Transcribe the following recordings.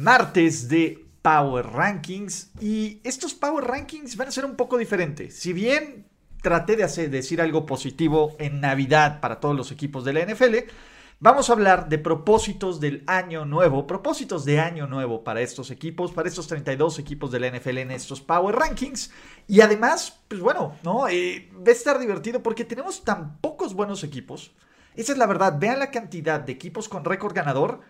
Martes de Power Rankings y estos Power Rankings van a ser un poco diferentes. Si bien traté de hacer, decir algo positivo en Navidad para todos los equipos de la NFL, vamos a hablar de propósitos del año nuevo, propósitos de año nuevo para estos equipos, para estos 32 equipos de la NFL en estos Power Rankings. Y además, pues bueno, ¿no? Eh, va a estar divertido porque tenemos tan pocos buenos equipos. Esa es la verdad, vean la cantidad de equipos con récord ganador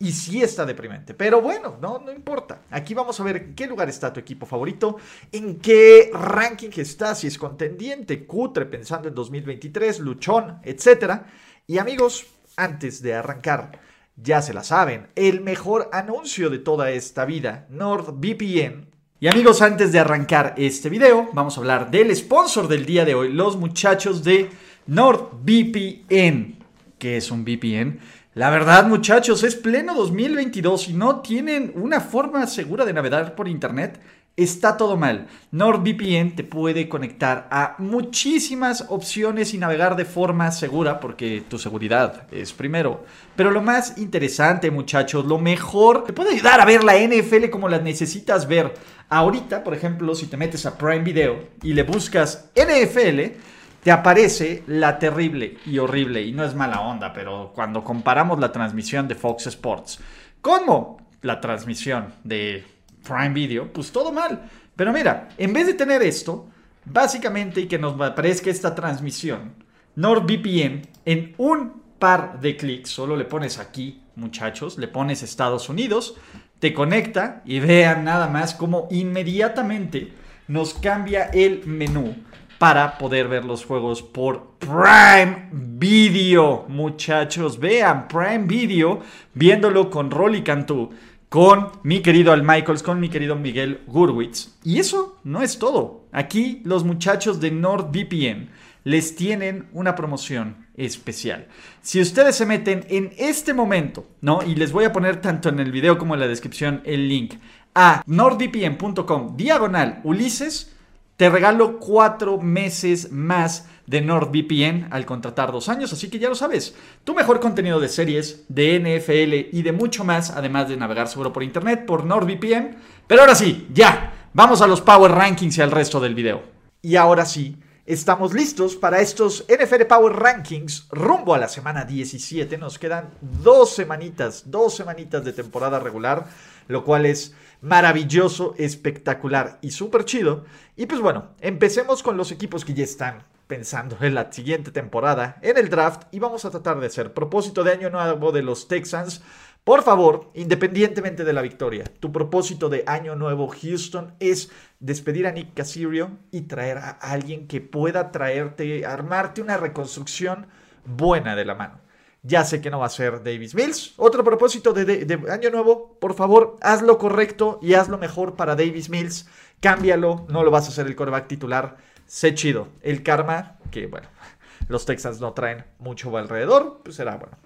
y sí está deprimente. Pero bueno, no, no importa. Aquí vamos a ver qué lugar está tu equipo favorito, en qué ranking está, si es contendiente, cutre, pensando en 2023, luchón, etc. Y amigos, antes de arrancar, ya se la saben, el mejor anuncio de toda esta vida, NordVPN. Y amigos, antes de arrancar este video, vamos a hablar del sponsor del día de hoy, los muchachos de NordVPN. ¿Qué es un VPN? La verdad, muchachos, es pleno 2022 y no tienen una forma segura de navegar por internet. Está todo mal. NordVPN te puede conectar a muchísimas opciones y navegar de forma segura porque tu seguridad es primero. Pero lo más interesante, muchachos, lo mejor, te puede ayudar a ver la NFL como la necesitas ver. Ahorita, por ejemplo, si te metes a Prime Video y le buscas NFL, te aparece la terrible y horrible, y no es mala onda, pero cuando comparamos la transmisión de Fox Sports como la transmisión de Prime Video, pues todo mal. Pero mira, en vez de tener esto, básicamente y que nos aparezca esta transmisión, NordVPN, en un par de clics, solo le pones aquí, muchachos, le pones Estados Unidos, te conecta y vean nada más cómo inmediatamente nos cambia el menú para poder ver los juegos por Prime Video. Muchachos, vean Prime Video viéndolo con Rolly Cantú, con mi querido Al Michaels, con mi querido Miguel Gurwitz. Y eso no es todo. Aquí los muchachos de NordVPN les tienen una promoción especial. Si ustedes se meten en este momento, ¿no? Y les voy a poner tanto en el video como en la descripción el link a nordvpn.com diagonal Ulises te regalo cuatro meses más de NordVPN al contratar dos años, así que ya lo sabes. Tu mejor contenido de series, de NFL y de mucho más, además de navegar seguro por internet por NordVPN. Pero ahora sí, ya, vamos a los Power Rankings y al resto del video. Y ahora sí, estamos listos para estos NFL Power Rankings rumbo a la semana 17. Nos quedan dos semanitas, dos semanitas de temporada regular, lo cual es maravilloso, espectacular y súper chido. Y pues bueno, empecemos con los equipos que ya están pensando en la siguiente temporada, en el draft, y vamos a tratar de hacer propósito de año nuevo de los Texans. Por favor, independientemente de la victoria, tu propósito de año nuevo Houston es despedir a Nick Cassirio y traer a alguien que pueda traerte, armarte una reconstrucción buena de la mano. Ya sé que no va a ser Davis Mills. Otro propósito de, año nuevo, por favor, haz lo correcto y haz lo mejor para Davis Mills. Cámbialo, no lo vas a hacer el coreback titular. Sé chido. El karma, que bueno, los Texans no traen mucho alrededor, pues será bueno.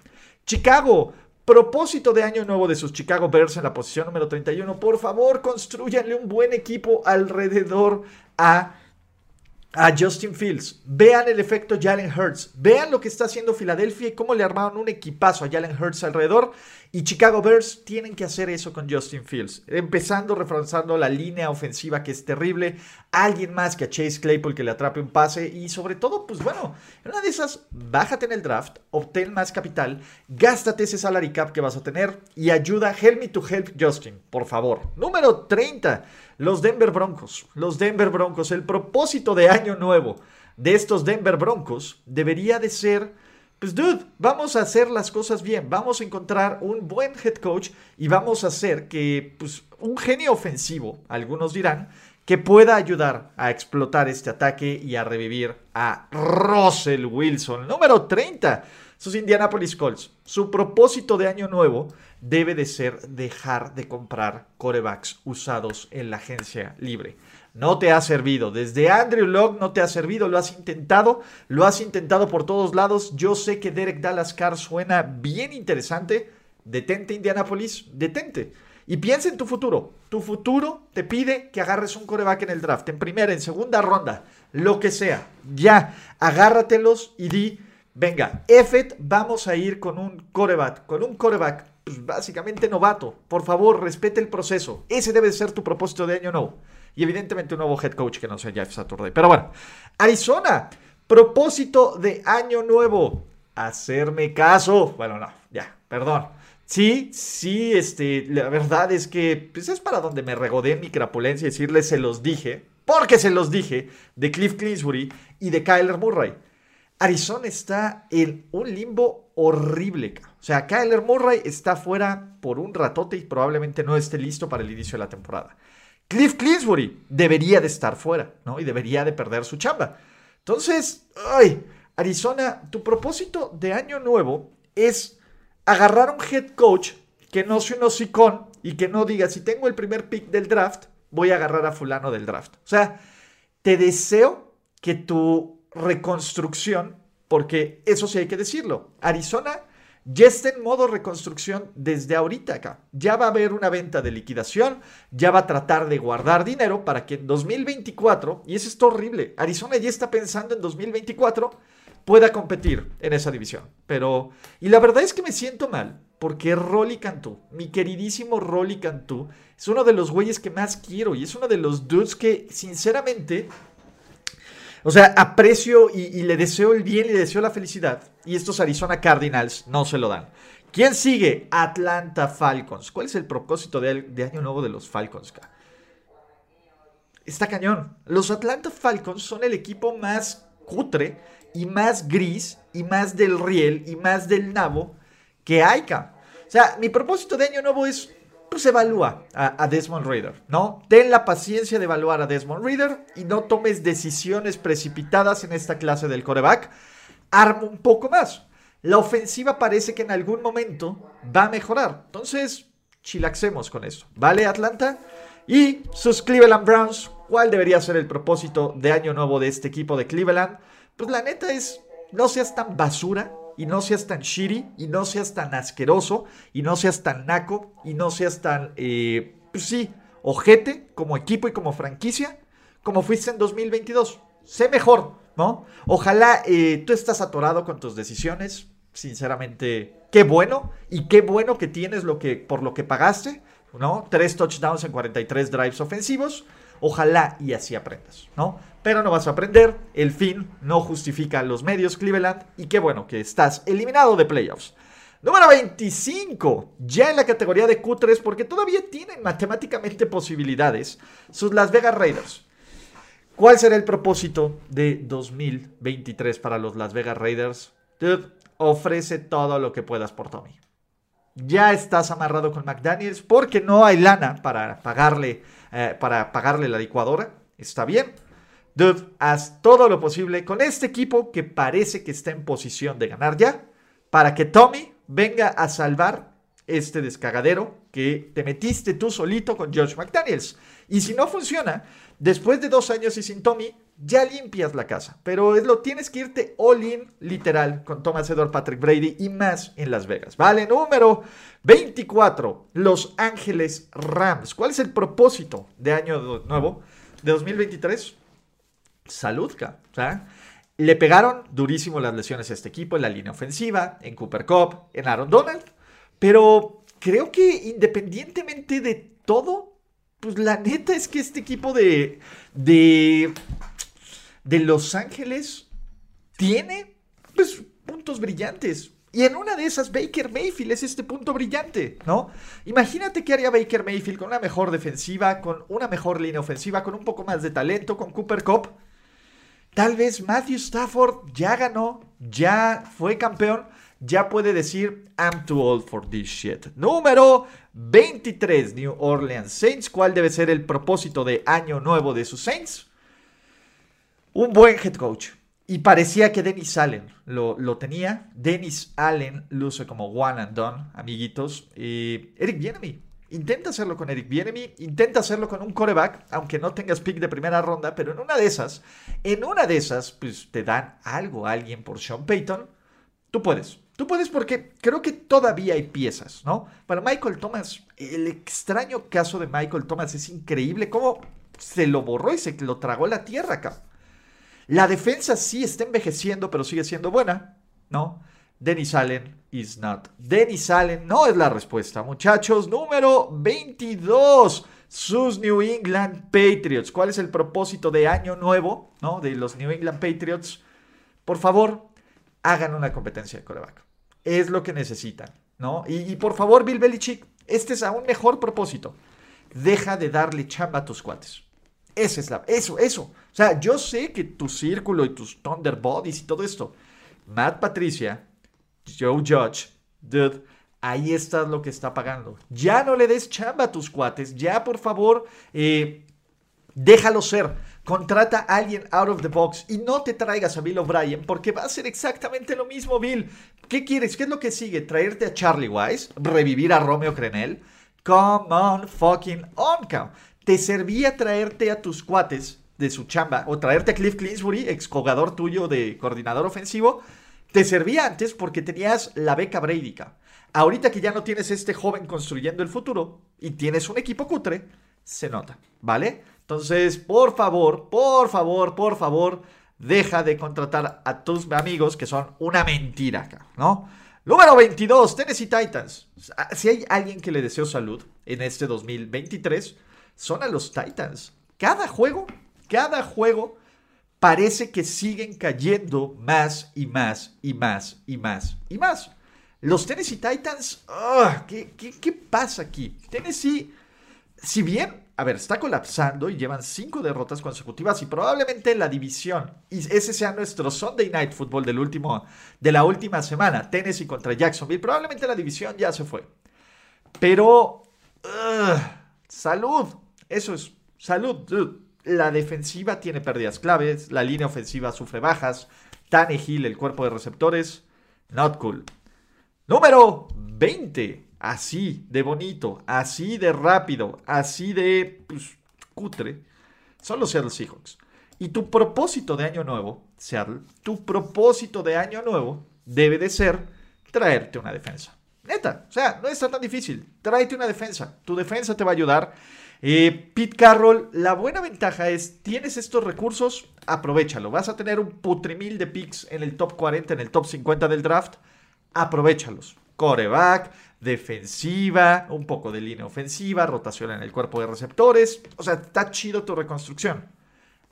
Chicago, propósito de año nuevo de sus Chicago Bears en la posición número 31. Por favor, construyanle un buen equipo alrededor a a Justin Fields. Vean el efecto Jalen Hurts. Vean lo que está haciendo Filadelfia y cómo le armaron un equipazo a Jalen Hurts alrededor. Y Chicago Bears tienen que hacer eso con Justin Fields. Empezando reforzando la línea ofensiva que es terrible. Alguien más que a Chase Claypool que le atrape un pase. Y sobre todo, pues bueno, en una de esas, bájate en el draft, obtén más capital, gástate ese salary cap que vas a tener y ayuda. Help me to help Justin, por favor. Número 30. Los Denver Broncos. Los Denver Broncos. El propósito de año nuevo de estos Denver Broncos debería de ser pues dude, vamos a hacer las cosas bien, vamos a encontrar un buen head coach y vamos a hacer que, pues, un genio ofensivo, algunos dirán, que pueda ayudar a explotar este ataque y a revivir a Russell Wilson. Número 30. Sus Indianapolis Colts, su propósito de año nuevo debe de ser dejar de comprar corebacks usados en la agencia libre. No te ha servido. Desde Andrew Locke no te ha servido. Lo has intentado. Lo has intentado por todos lados. Yo sé que Derek Dallas Carr suena bien interesante. Detente, Indianapolis. Detente. Y piensa en tu futuro. Tu futuro te pide que agarres un coreback en el draft, en primera, en segunda ronda, lo que sea. Ya, agárratelos y di, venga, Effet, vamos a ir con un coreback, con un coreback pues, básicamente novato. Por favor, respete el proceso. Ese debe ser tu propósito de año nuevo. Y evidentemente un nuevo head coach que no sea Jeff Saturday. Pero bueno, Arizona, propósito de año nuevo. Hacerme caso. Bueno, no, ya, perdón. Sí, sí, este, la verdad es que pues es para donde me regodé mi crapulencia y decirles se los dije, porque se los dije, de Cliff Clinsbury y de Kyler Murray. Arizona está en un limbo horrible. O sea, Kyler Murray está fuera por un ratote y probablemente no esté listo para el inicio de la temporada. Cliff Clinsbury debería de estar fuera, ¿no? Y debería de perder su chamba. Entonces, ay, Arizona, tu propósito de año nuevo es agarrar un head coach que no sea un hocicón y que no diga, si tengo el primer pick del draft, voy a agarrar a fulano del draft. O sea, te deseo que tu reconstrucción, porque eso sí hay que decirlo, Arizona ya está en modo reconstrucción desde ahorita acá. Ya va a haber una venta de liquidación, ya va a tratar de guardar dinero para que en 2024, y eso es horrible, Arizona ya está pensando en 2024 pueda competir en esa división. Pero, y la verdad es que me siento mal, porque Rolly Cantú, mi queridísimo Rolly Cantú, es uno de los güeyes que más quiero y es uno de los dudes que, sinceramente, o sea, aprecio y, le deseo el bien y le deseo la felicidad. Y estos Arizona Cardinals no se lo dan. ¿Quién sigue? Atlanta Falcons. ¿Cuál es el propósito de, año nuevo de los Falcons? Está cañón. Los Atlanta Falcons son el equipo más cutre y más gris y más del riel y más del nabo que Aika. O sea, mi propósito de año nuevo es, pues evalúa a, Desmond Reader, ¿no? Ten la paciencia de evaluar a Desmond Reader y no tomes decisiones precipitadas en esta clase del coreback. Arma un poco más. La ofensiva parece que en algún momento va a mejorar. Entonces, chilaxemos con eso. ¿Vale, Atlanta? Y sus Cleveland Browns, ¿cuál debería ser el propósito de año nuevo de este equipo de Cleveland? Pues la neta es, no seas tan basura y no seas tan shitty y no seas tan asqueroso y no seas tan naco y no seas tan, eh, pues sí, ojete como equipo y como franquicia como fuiste en 2022. Sé mejor, ¿no? Ojalá eh, tú estás atorado con tus decisiones. Sinceramente, qué bueno y qué bueno que tienes lo que, por lo que pagaste, ¿no? Tres touchdowns en 43 drives ofensivos. Ojalá y así aprendas, ¿no? Pero no vas a aprender, el fin no justifica los medios Cleveland y qué bueno que estás eliminado de playoffs. Número 25, ya en la categoría de Q3 porque todavía tienen matemáticamente posibilidades sus Las Vegas Raiders. ¿Cuál será el propósito de 2023 para los Las Vegas Raiders? ofrece todo lo que puedas por Tommy. Ya estás amarrado con McDaniels porque no hay lana para pagarle eh, para pagarle la licuadora. Está bien. Dude, haz todo lo posible con este equipo que parece que está en posición de ganar ya, para que Tommy venga a salvar este descagadero que te metiste tú solito con George McDaniels. Y si no funciona, después de dos años y sin Tommy, ya limpias la casa. Pero es lo tienes que irte all in, literal, con Thomas Edward Patrick Brady y más en Las Vegas. Vale, número 24, Los Ángeles Rams. ¿Cuál es el propósito de año nuevo de 2023? Salud, o sea, le pegaron durísimo las lesiones a este equipo en la línea ofensiva, en Cooper Cup, en Aaron Donald. Pero creo que independientemente de todo, pues la neta es que este equipo de, de de Los Ángeles tiene pues, puntos brillantes. Y en una de esas, Baker Mayfield es este punto brillante, ¿no? Imagínate qué haría Baker Mayfield con una mejor defensiva, con una mejor línea ofensiva, con un poco más de talento, con Cooper Cup. Tal vez Matthew Stafford ya ganó, ya fue campeón, ya puede decir, I'm too old for this shit. Número 23, New Orleans Saints. ¿Cuál debe ser el propósito de año nuevo de sus Saints? Un buen head coach. Y parecía que Dennis Allen lo, lo tenía. Dennis Allen luce como one and done, amiguitos. Y Eric Bienemy. Intenta hacerlo con Eric Bienemy, intenta hacerlo con un coreback, aunque no tengas pick de primera ronda, pero en una de esas, en una de esas, pues te dan algo a alguien por Sean Payton. Tú puedes, tú puedes porque creo que todavía hay piezas, ¿no? Para Michael Thomas, el extraño caso de Michael Thomas es increíble cómo se lo borró y se lo tragó la tierra acá. La defensa sí está envejeciendo, pero sigue siendo buena, ¿no? Dennis Allen is not. Dennis Allen no es la respuesta, muchachos. Número 22. Sus New England Patriots. ¿Cuál es el propósito de año nuevo, ¿no? De los New England Patriots. Por favor, hagan una competencia de coreback. Es lo que necesitan, ¿no? Y, por favor, Bill Belichick, este es aún mejor propósito. Deja de darle chamba a tus cuates. Esa es la, eso, eso. O sea, yo sé que tu círculo y tus Thunder Bodies y todo esto. Matt Patricia, Joe Judge, dude, ahí está lo que está pagando. Ya no le des chamba a tus cuates. Ya, por favor, eh, déjalo ser. Contrata a alguien out of the box y no te traigas a Bill O'Brien porque va a ser exactamente lo mismo, Bill. ¿Qué quieres? ¿Qué es lo que sigue? ¿Traerte a Charlie Wise? ¿Revivir a Romeo Crenel? Come on fucking on, cow. ¿Te servía traerte a tus cuates de su chamba o traerte a Cliff Clinsbury, exjugador tuyo de coordinador ofensivo? Te servía antes porque tenías la beca Bradyca. Ahorita que ya no tienes este joven construyendo el futuro y tienes un equipo cutre, se nota, ¿vale? Entonces, por favor, por favor, por favor, deja de contratar a tus amigos que son una mentira acá, ¿no? Número 22, Tennessee Titans. Si hay alguien que le deseo salud en este 2023, son a los Titans. Cada juego, cada juego parece que siguen cayendo más y más y más y más y más. Los Tennessee Titans, ¿qué, qué, pasa aquí? Tennessee, si bien, a ver, está colapsando y llevan cinco derrotas consecutivas y probablemente la división, y ese sea nuestro Sunday Night Football del último, de la última semana, Tennessee contra Jacksonville, probablemente la división ya se fue. Pero, salud, eso es salud. La defensiva tiene pérdidas claves, la línea ofensiva sufre bajas, Tannehill, el cuerpo de receptores, not cool. Número 20. Así de bonito, así de rápido, así de pues, cutre. Son los Seattle Seahawks. Y tu propósito de año nuevo, Seattle, tu propósito de año nuevo debe de ser traerte una defensa. Neta, o sea, no está tan difícil. Tráete una defensa. Tu defensa te va a ayudar eh, Pete Carroll, la buena ventaja es, tienes estos recursos, aprovechalo. Vas a tener un putrimil de picks en el top 40, en el top 50 del draft, aprovechalos. Coreback, defensiva, un poco de línea ofensiva, rotación en el cuerpo de receptores. O sea, está chido tu reconstrucción.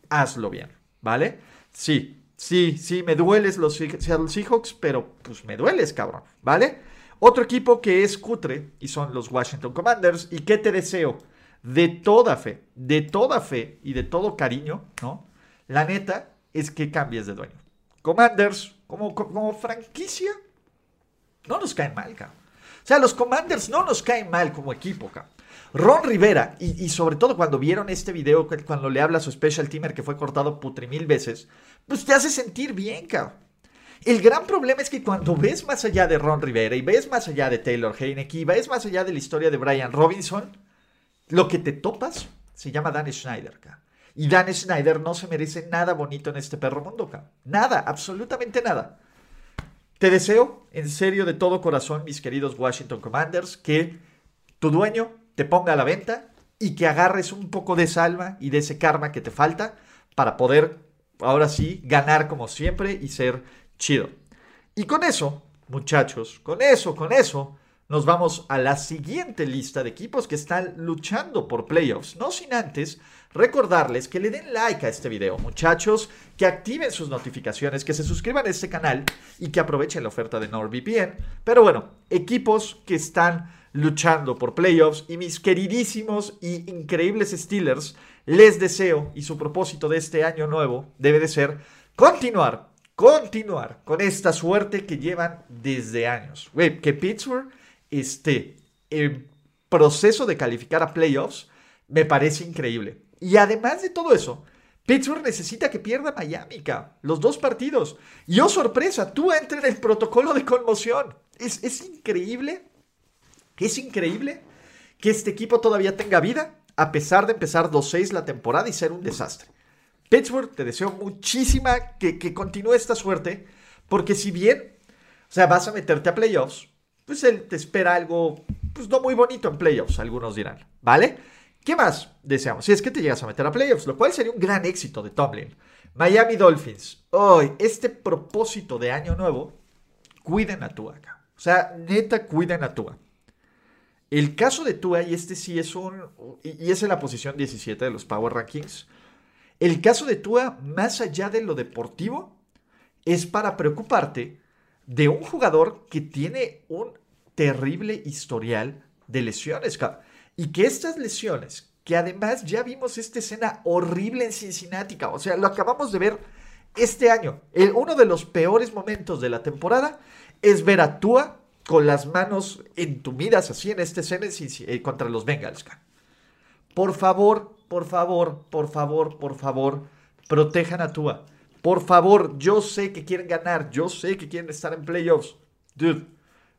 Hazlo bien, ¿vale? Sí, sí, sí, me dueles los Seattle Seahawks, pero pues me dueles, cabrón, ¿vale? Otro equipo que es cutre y son los Washington Commanders. ¿Y qué te deseo? De toda fe, de toda fe y de todo cariño, ¿no? La neta es que cambies de dueño. Commanders, como, como franquicia, no nos caen mal, cabrón. O sea, los Commanders no nos caen mal como equipo, cabrón. Ron Rivera, y, sobre todo cuando vieron este video, cuando le habla a su special teamer que fue cortado putri mil veces, pues te hace sentir bien, cabrón. El gran problema es que cuando ves más allá de Ron Rivera y ves más allá de Taylor Heineke y ves más allá de la historia de Brian Robinson, lo que te topas se llama Dan Schneider, Y Dan Schneider no se merece nada bonito en este perro mundo, Nada, absolutamente nada. Te deseo, en serio, de todo corazón, mis queridos Washington Commanders, que tu dueño te ponga a la venta y que agarres un poco de salva y de ese karma que te falta para poder, ahora sí, ganar como siempre y ser chido. Y con eso, muchachos, con eso, con eso, nos vamos a la siguiente lista de equipos que están luchando por playoffs. No sin antes recordarles que le den like a este video, muchachos, que activen sus notificaciones, que se suscriban a este canal y que aprovechen la oferta de NordVPN. Pero bueno, equipos que están luchando por playoffs y mis queridísimos y increíbles Steelers, les deseo y su propósito de este año nuevo debe de ser continuar, continuar con esta suerte que llevan desde años. que Pittsburgh este, proceso de calificar a playoffs me parece increíble. Y además de todo eso, Pittsburgh necesita que pierda Miami, los dos partidos. Y oh sorpresa, tú entra en el protocolo de conmoción. Es, es increíble, es increíble que este equipo todavía tenga vida, a pesar de empezar 2-6 la temporada y ser un desastre. Pittsburgh, te deseo muchísima que, que continúe esta suerte, porque si bien, o sea, vas a meterte a playoffs, pues él te espera algo, pues no muy bonito en playoffs, algunos dirán, ¿vale? ¿Qué más deseamos? Si es que te llegas a meter a playoffs, lo cual sería un gran éxito de Tomlin. Miami Dolphins. Hoy, este propósito de año nuevo, cuiden a Tua acá. O sea, neta, cuiden a Tua. El caso de Tua, y este sí es un. Y es en la posición 17 de los Power Rankings. El caso de Tua, más allá de lo deportivo, es para preocuparte de un jugador que tiene un terrible historial de lesiones. Y que estas lesiones, que además ya vimos esta escena horrible en Cincinnati, o sea, lo acabamos de ver este año. uno de los peores momentos de la temporada es ver a Tua con las manos entumidas así en esta escena eh, contra los Bengals. Por favor, por favor, por favor, por favor, protejan a Tua. Por favor, yo sé que quieren ganar, yo sé que quieren estar en playoffs. Dude,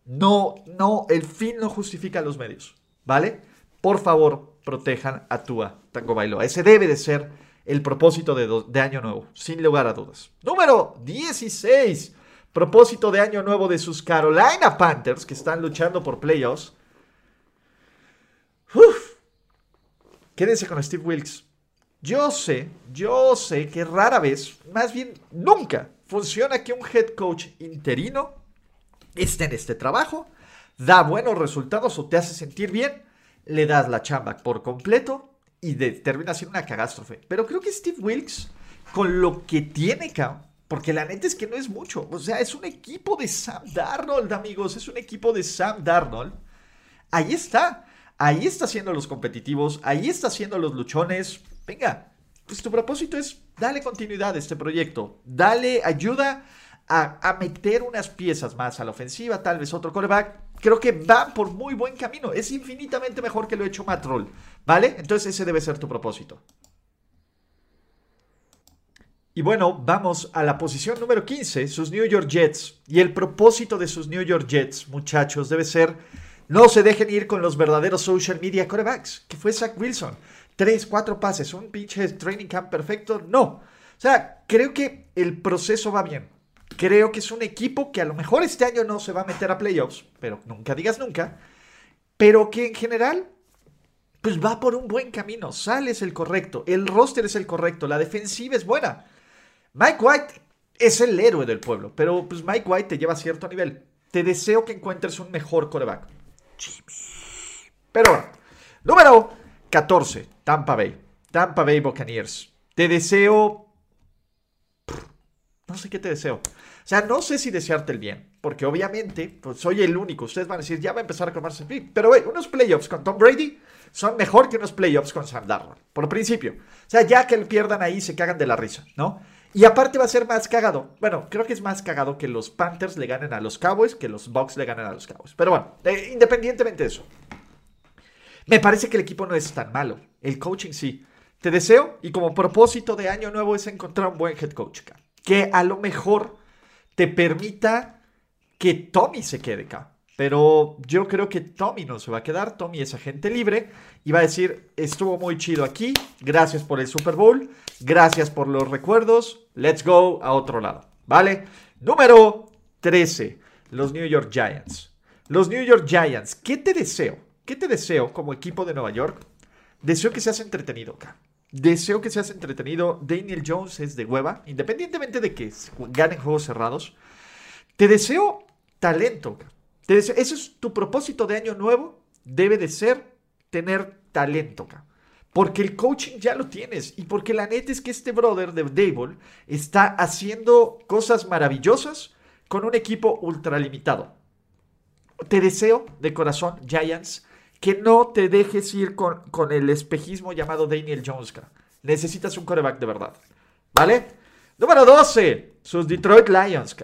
no, no, el fin no justifica los medios, ¿vale? Por favor, protejan a Tua Tango Bailoa. Ese debe de ser el propósito de, de año nuevo, sin lugar a dudas. Número 16. Propósito de año nuevo de sus Carolina Panthers, que están luchando por playoffs. Uf. Quédense con Steve Wilkes. Yo sé, yo sé que rara vez, más bien nunca, funciona que un head coach interino esté en este trabajo, da buenos resultados o te hace sentir bien le das la chamba por completo y termina siendo una catástrofe. Pero creo que Steve Wilkes, con lo que tiene, porque la neta es que no es mucho. O sea, es un equipo de Sam Darnold, amigos. Es un equipo de Sam Darnold. Ahí está. Ahí está haciendo los competitivos. Ahí está haciendo los luchones. Venga, pues tu propósito es darle continuidad a este proyecto. Dale ayuda a, meter unas piezas más a la ofensiva, tal vez otro coreback. Creo que va por muy buen camino. Es infinitamente mejor que lo hecho Matt Roll. ¿Vale? Entonces ese debe ser tu propósito. Y bueno, vamos a la posición número 15, sus New York Jets. Y el propósito de sus New York Jets, muchachos, debe ser no se dejen ir con los verdaderos social media corebacks, que fue Zach Wilson. Tres, cuatro pases, un pinche training camp perfecto. No. O sea, creo que el proceso va bien. Creo que es un equipo que a lo mejor este año no se va a meter a playoffs, pero nunca digas nunca. Pero que en general, pues va por un buen camino. Sale es el correcto, el roster es el correcto, la defensiva es buena. Mike White es el héroe del pueblo, pero pues Mike White te lleva a cierto nivel. Te deseo que encuentres un mejor coreback. Jimmy. Pero bueno, número 14, Tampa Bay. Tampa Bay Buccaneers. Te deseo no sé qué te deseo. O sea, no sé si desearte el bien, porque obviamente, pues soy el único. Ustedes van a decir, ya va a empezar a comerse el Pero, güey, unos playoffs con Tom Brady son mejor que unos playoffs con Sam Darnold, por principio. O sea, ya que lo pierdan ahí, se cagan de la risa, ¿no? Y aparte va a ser más cagado. Bueno, creo que es más cagado que los Panthers le ganen a los Cowboys que los Bucks le ganen a los Cowboys. Pero bueno, eh, independientemente de eso. Me parece que el equipo no es tan malo. El coaching sí. Te deseo y como propósito de año nuevo es encontrar un buen head coach que a lo mejor te permita que Tommy se quede acá. Pero yo creo que Tommy no se va a quedar. Tommy es agente libre y va a decir, estuvo muy chido aquí. Gracias por el Super Bowl. Gracias por los recuerdos. Let's go a otro lado. ¿Vale? Número 13. Los New York Giants. Los New York Giants. ¿Qué te deseo? ¿Qué te deseo como equipo de Nueva York? Deseo que seas entretenido acá. Deseo que seas entretenido. Daniel Jones es de hueva, independientemente de que ganen juegos cerrados. Te deseo talento. Te ese es tu propósito de año nuevo. Debe de ser tener talento. Porque el coaching ya lo tienes. Y porque la neta es que este brother de Dable está haciendo cosas maravillosas con un equipo ultralimitado. Te deseo de corazón, Giants, que no te dejes ir con, con el espejismo llamado Daniel Jones. Necesitas un coreback de verdad. ¿Vale? Número 12. Sus Detroit Lions.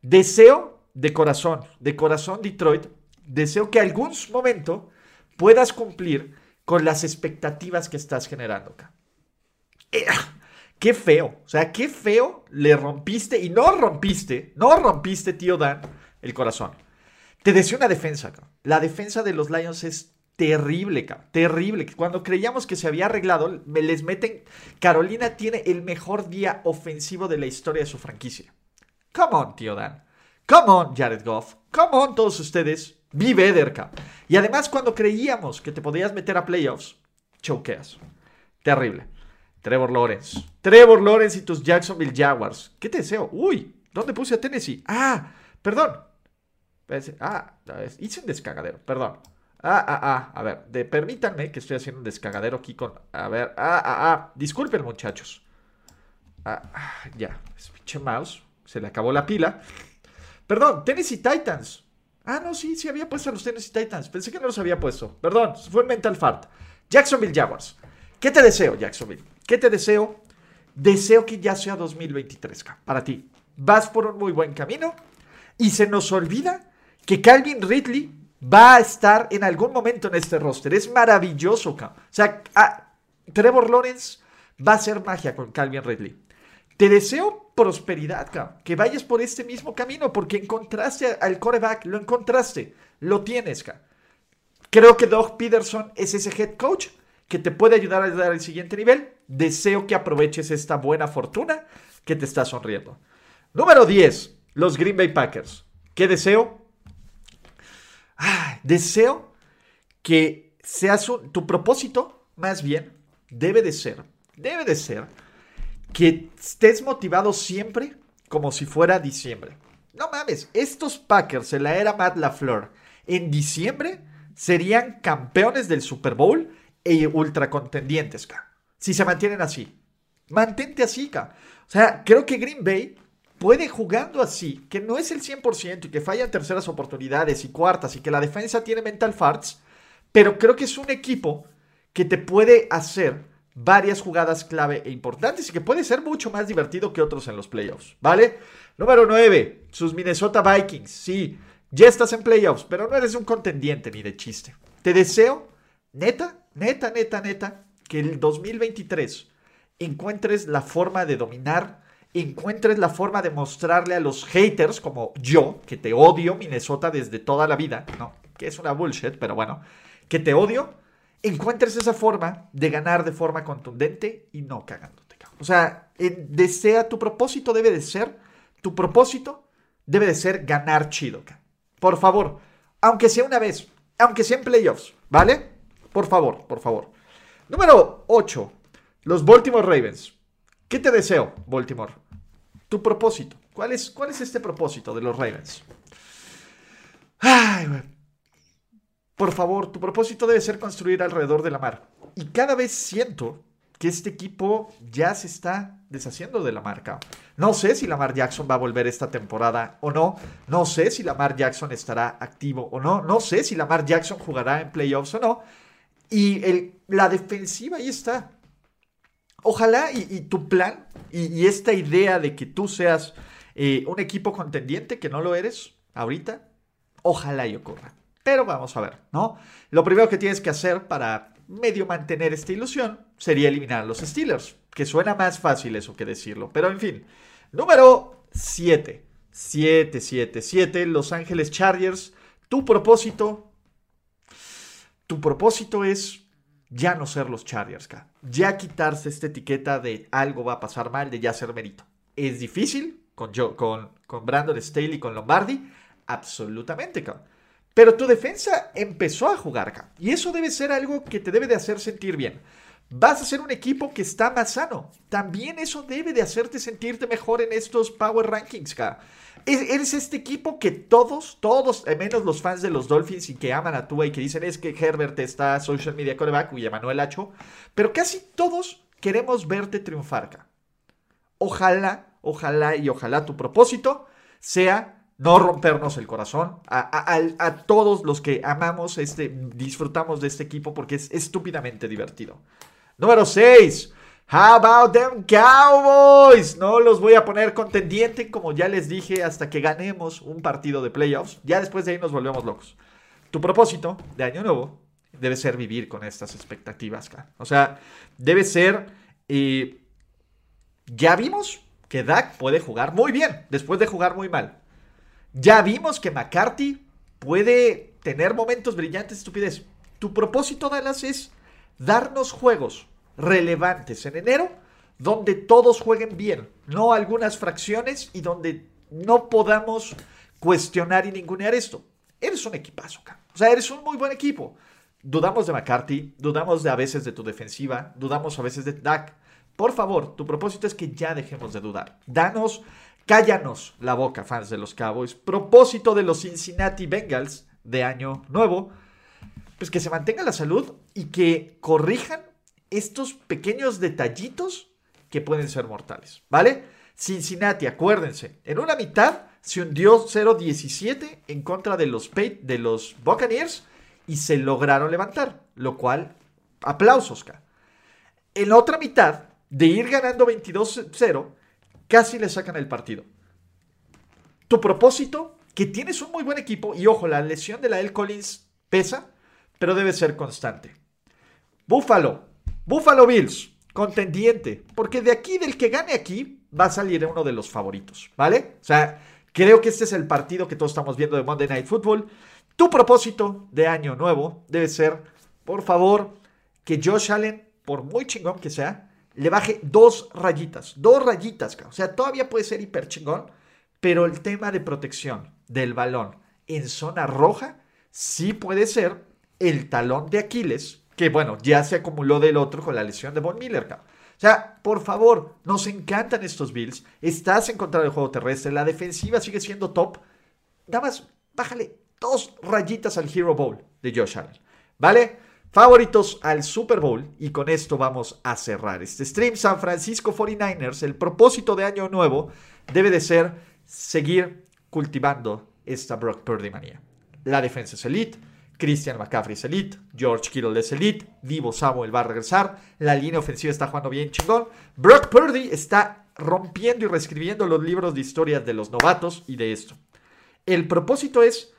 Deseo de corazón, de corazón Detroit, deseo que algún momento puedas cumplir con las expectativas que estás generando. Eh, qué feo. O sea, qué feo le rompiste y no rompiste, no rompiste, tío Dan, el corazón. Te deseo una defensa. La defensa de los Lions es terrible, cabrón. Terrible. Cuando creíamos que se había arreglado, me les meten. Carolina tiene el mejor día ofensivo de la historia de su franquicia. Come on, tío Dan. Come on, Jared Goff. Come on, todos ustedes. Vive Ederka. Y además, cuando creíamos que te podías meter a playoffs, choqueas. Terrible. Trevor Lawrence. Trevor Lawrence y tus Jacksonville Jaguars. ¿Qué te deseo? Uy, ¿dónde puse a Tennessee? Ah, perdón. Ah, hice un descagadero, perdón. Ah, ah, ah, a ver, permítanme que estoy haciendo un descagadero aquí con... A ver, ah, ah, ah, disculpen muchachos. Ah, ah ya, es pinche mouse, se le acabó la pila. Perdón, Tennessee Titans. Ah, no, sí, sí había puesto a los Tennessee Titans. Pensé que no los había puesto. Perdón, fue un mental fart. Jacksonville Jaguars. ¿Qué te deseo, Jacksonville? ¿Qué te deseo? Deseo que ya sea 2023 para ti. Vas por un muy buen camino y se nos olvida que Calvin Ridley va a estar en algún momento en este roster. Es maravilloso, O sea, Trevor Lawrence va a ser magia con Calvin Ridley. Te deseo prosperidad, Que vayas por este mismo camino porque encontraste al coreback, lo encontraste, lo tienes, Creo que Doug Peterson es ese head coach que te puede ayudar a dar al siguiente nivel. Deseo que aproveches esta buena fortuna que te está sonriendo. Número 10, los Green Bay Packers. ¿Qué deseo? Deseo que seas tu propósito, más bien, debe de ser, debe de ser que estés motivado siempre como si fuera diciembre. No mames, estos Packers en la era Matt LaFleur en diciembre serían campeones del Super Bowl e ultra contendientes, Si se mantienen así. Mantente así, O sea, creo que Green Bay puede jugando así, que no es el 100% y que fallan terceras oportunidades y cuartas y que la defensa tiene mental farts, pero creo que es un equipo que te puede hacer varias jugadas clave e importantes y que puede ser mucho más divertido que otros en los playoffs, ¿vale? Número 9, sus Minnesota Vikings. Sí, ya estás en playoffs, pero no eres un contendiente ni de chiste. Te deseo, neta, neta, neta, neta, que el 2023 encuentres la forma de dominar encuentres la forma de mostrarle a los haters como yo, que te odio Minnesota desde toda la vida, no, que es una bullshit, pero bueno, que te odio, encuentres esa forma de ganar de forma contundente y no cagándote. O sea, desea tu propósito debe de ser, tu propósito debe de ser ganar chido. Por favor, aunque sea una vez, aunque sea en playoffs, ¿vale? Por favor, por favor. Número 8. Los Baltimore Ravens. ¿Qué te deseo, Baltimore? Tu propósito. ¿Cuál es, cuál es este propósito de los Ravens? Por favor, tu propósito debe ser construir alrededor de la mar. Y cada vez siento que este equipo ya se está deshaciendo de la marca. No sé si Lamar Jackson va a volver esta temporada o no. No sé si Lamar Jackson estará activo o no. No sé si Lamar Jackson jugará en playoffs o no. Y el, la defensiva ahí está. Ojalá y, tu plan y, esta idea de que tú seas eh, un equipo contendiente, que no lo eres ahorita, ojalá y ocurra. Pero vamos a ver, ¿no? Lo primero que tienes que hacer para medio mantener esta ilusión sería eliminar a los Steelers, que suena más fácil eso que decirlo. Pero en fin, número 7. 7, 7, 7, Los Ángeles Chargers. Tu propósito, tu propósito es ya no ser los Chargers, ya quitarse esta etiqueta de algo va a pasar mal, de ya ser mérito. ¿Es difícil con, con, con Brandon Staley y con Lombardi? Absolutamente, cabrón. Pero tu defensa empezó a jugar, Y eso debe ser algo que te debe de hacer sentir bien. Vas a ser un equipo que está más sano. También eso debe de hacerte sentirte mejor en estos Power Rankings, cabrón. Eres este equipo que todos, todos, menos los fans de los Dolphins y que aman a Tua y que dicen es que Herbert está social media coreback y Manuel Hacho, pero casi todos queremos verte triunfar. Ojalá, ojalá y ojalá tu propósito sea no rompernos el corazón a, todos los que amamos, este, disfrutamos de este equipo porque es estúpidamente divertido. Número 6. How about them Cowboys? No los voy a poner contendiente, como ya les dije, hasta que ganemos un partido de playoffs. Ya después de ahí nos volvemos locos. Tu propósito de año nuevo debe ser vivir con estas expectativas. O sea, debe ser eh, Ya vimos que Dak puede jugar muy bien después de jugar muy mal. Ya vimos que McCarthy puede tener momentos brillantes, estupidez. Tu propósito, Dallas, es darnos juegos relevantes en enero donde todos jueguen bien, no algunas fracciones y donde no podamos cuestionar y ningunear esto. Eres un equipazo, O sea, eres un muy buen equipo. Dudamos de McCarthy, dudamos de a veces de tu defensiva, dudamos a veces de Dak. Por favor, tu propósito es que ya dejemos de dudar. Danos, cállanos la boca, fans de los Cowboys. Propósito de los Cincinnati Bengals de año nuevo, pues que se mantenga la salud y que corrijan estos pequeños detallitos que pueden ser mortales, ¿vale? Cincinnati, acuérdense, en una mitad se hundió 0-17 en contra de los, de los Buccaneers y se lograron levantar, lo cual, aplausos. En otra mitad, de ir ganando 22-0, casi le sacan el partido. Tu propósito, que tienes un muy buen equipo, y ojo, la lesión de la El Collins pesa, pero debe ser constante. Buffalo, Buffalo Bills, contendiente, porque de aquí, del que gane aquí, va a salir uno de los favoritos, ¿vale? O sea, creo que este es el partido que todos estamos viendo de Monday Night Football. Tu propósito de año nuevo debe ser, por favor, que Josh Allen, por muy chingón que sea, le baje dos rayitas, dos rayitas, o sea, todavía puede ser hiper chingón, pero el tema de protección del balón en zona roja sí puede ser el talón de Aquiles, que bueno, ya se acumuló del otro con la lesión de Von Miller, O sea, por favor, nos encantan estos Bills. Estás en contra del juego terrestre. La defensiva sigue siendo top. Nada más, bájale dos rayitas al Hero Bowl de Josh Allen. ¿Vale? Favoritos al Super Bowl. Y con esto vamos a cerrar este stream. San Francisco 49ers, el propósito de año nuevo debe de ser seguir cultivando esta Brock Purdy manía. La defensa es elite. Christian McCaffrey es elite, George Kittle es elite, Divo Samuel va a regresar, la línea ofensiva está jugando bien chingón, Brock Purdy está rompiendo y reescribiendo los libros de historias de los novatos y de esto. El propósito es,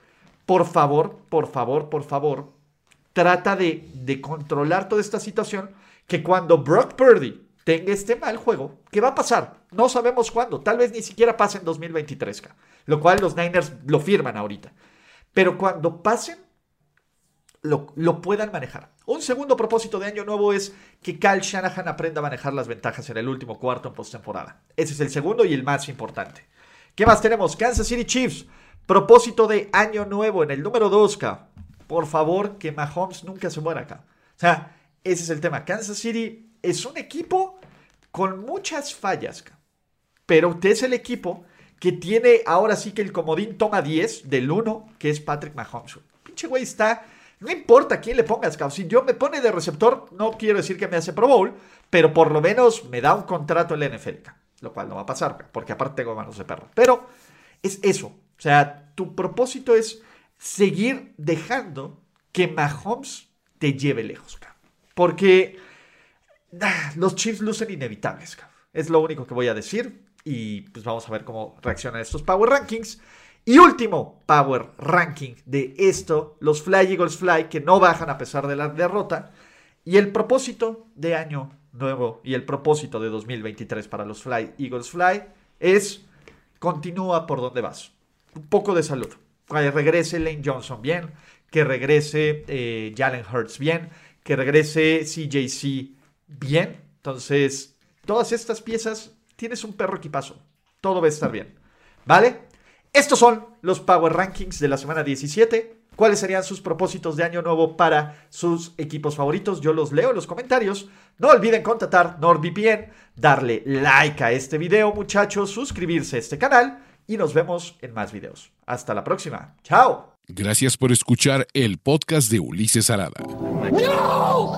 por favor, por favor, por favor, trata de, de controlar toda esta situación que cuando Brock Purdy tenga este mal juego, ¿qué va a pasar? No sabemos cuándo, tal vez ni siquiera pase en 2023, lo cual los Niners lo firman ahorita. Pero cuando pasen, lo, puedan manejar. Un segundo propósito de año nuevo es que Kyle Shanahan aprenda a manejar las ventajas en el último cuarto en postemporada. Ese es el segundo y el más importante. ¿Qué más tenemos? Kansas City Chiefs. Propósito de año nuevo en el número 2, K. Por favor, que Mahomes nunca se muera acá. O sea, ese es el tema. Kansas City es un equipo con muchas fallas, pero usted es el equipo que tiene ahora sí que el comodín toma 10 del 1, que es Patrick Mahomes. Pinche güey está no importa quién le pongas, Si yo me pone de receptor, no quiero decir que me hace Pro Bowl, pero por lo menos me da un contrato en la NFL. Lo cual no va a pasar, porque aparte tengo manos de perro. Pero es eso. O sea, tu propósito es seguir dejando que Mahomes te lleve lejos, Porque los Chiefs lucen inevitables, Es lo único que voy a decir. Y pues vamos a ver cómo reaccionan estos Power Rankings. Y último Power Ranking de esto, los Fly Eagles Fly, que no bajan a pesar de la derrota. Y el propósito de año nuevo y el propósito de 2023 para los Fly Eagles Fly es continúa por donde vas. Un poco de salud. Que regrese Lane Johnson bien, que regrese eh, Jalen Hurts bien, que regrese CJC bien. Entonces, todas estas piezas, tienes un perro equipazo. Todo va a estar bien. ¿Vale? Estos son los Power Rankings de la semana 17. ¿Cuáles serían sus propósitos de año nuevo para sus equipos favoritos? Yo los leo en los comentarios. No olviden contactar NordVPN, darle like a este video, muchachos, suscribirse a este canal y nos vemos en más videos. Hasta la próxima. Chao. Gracias por escuchar el podcast de Ulises Arada. No!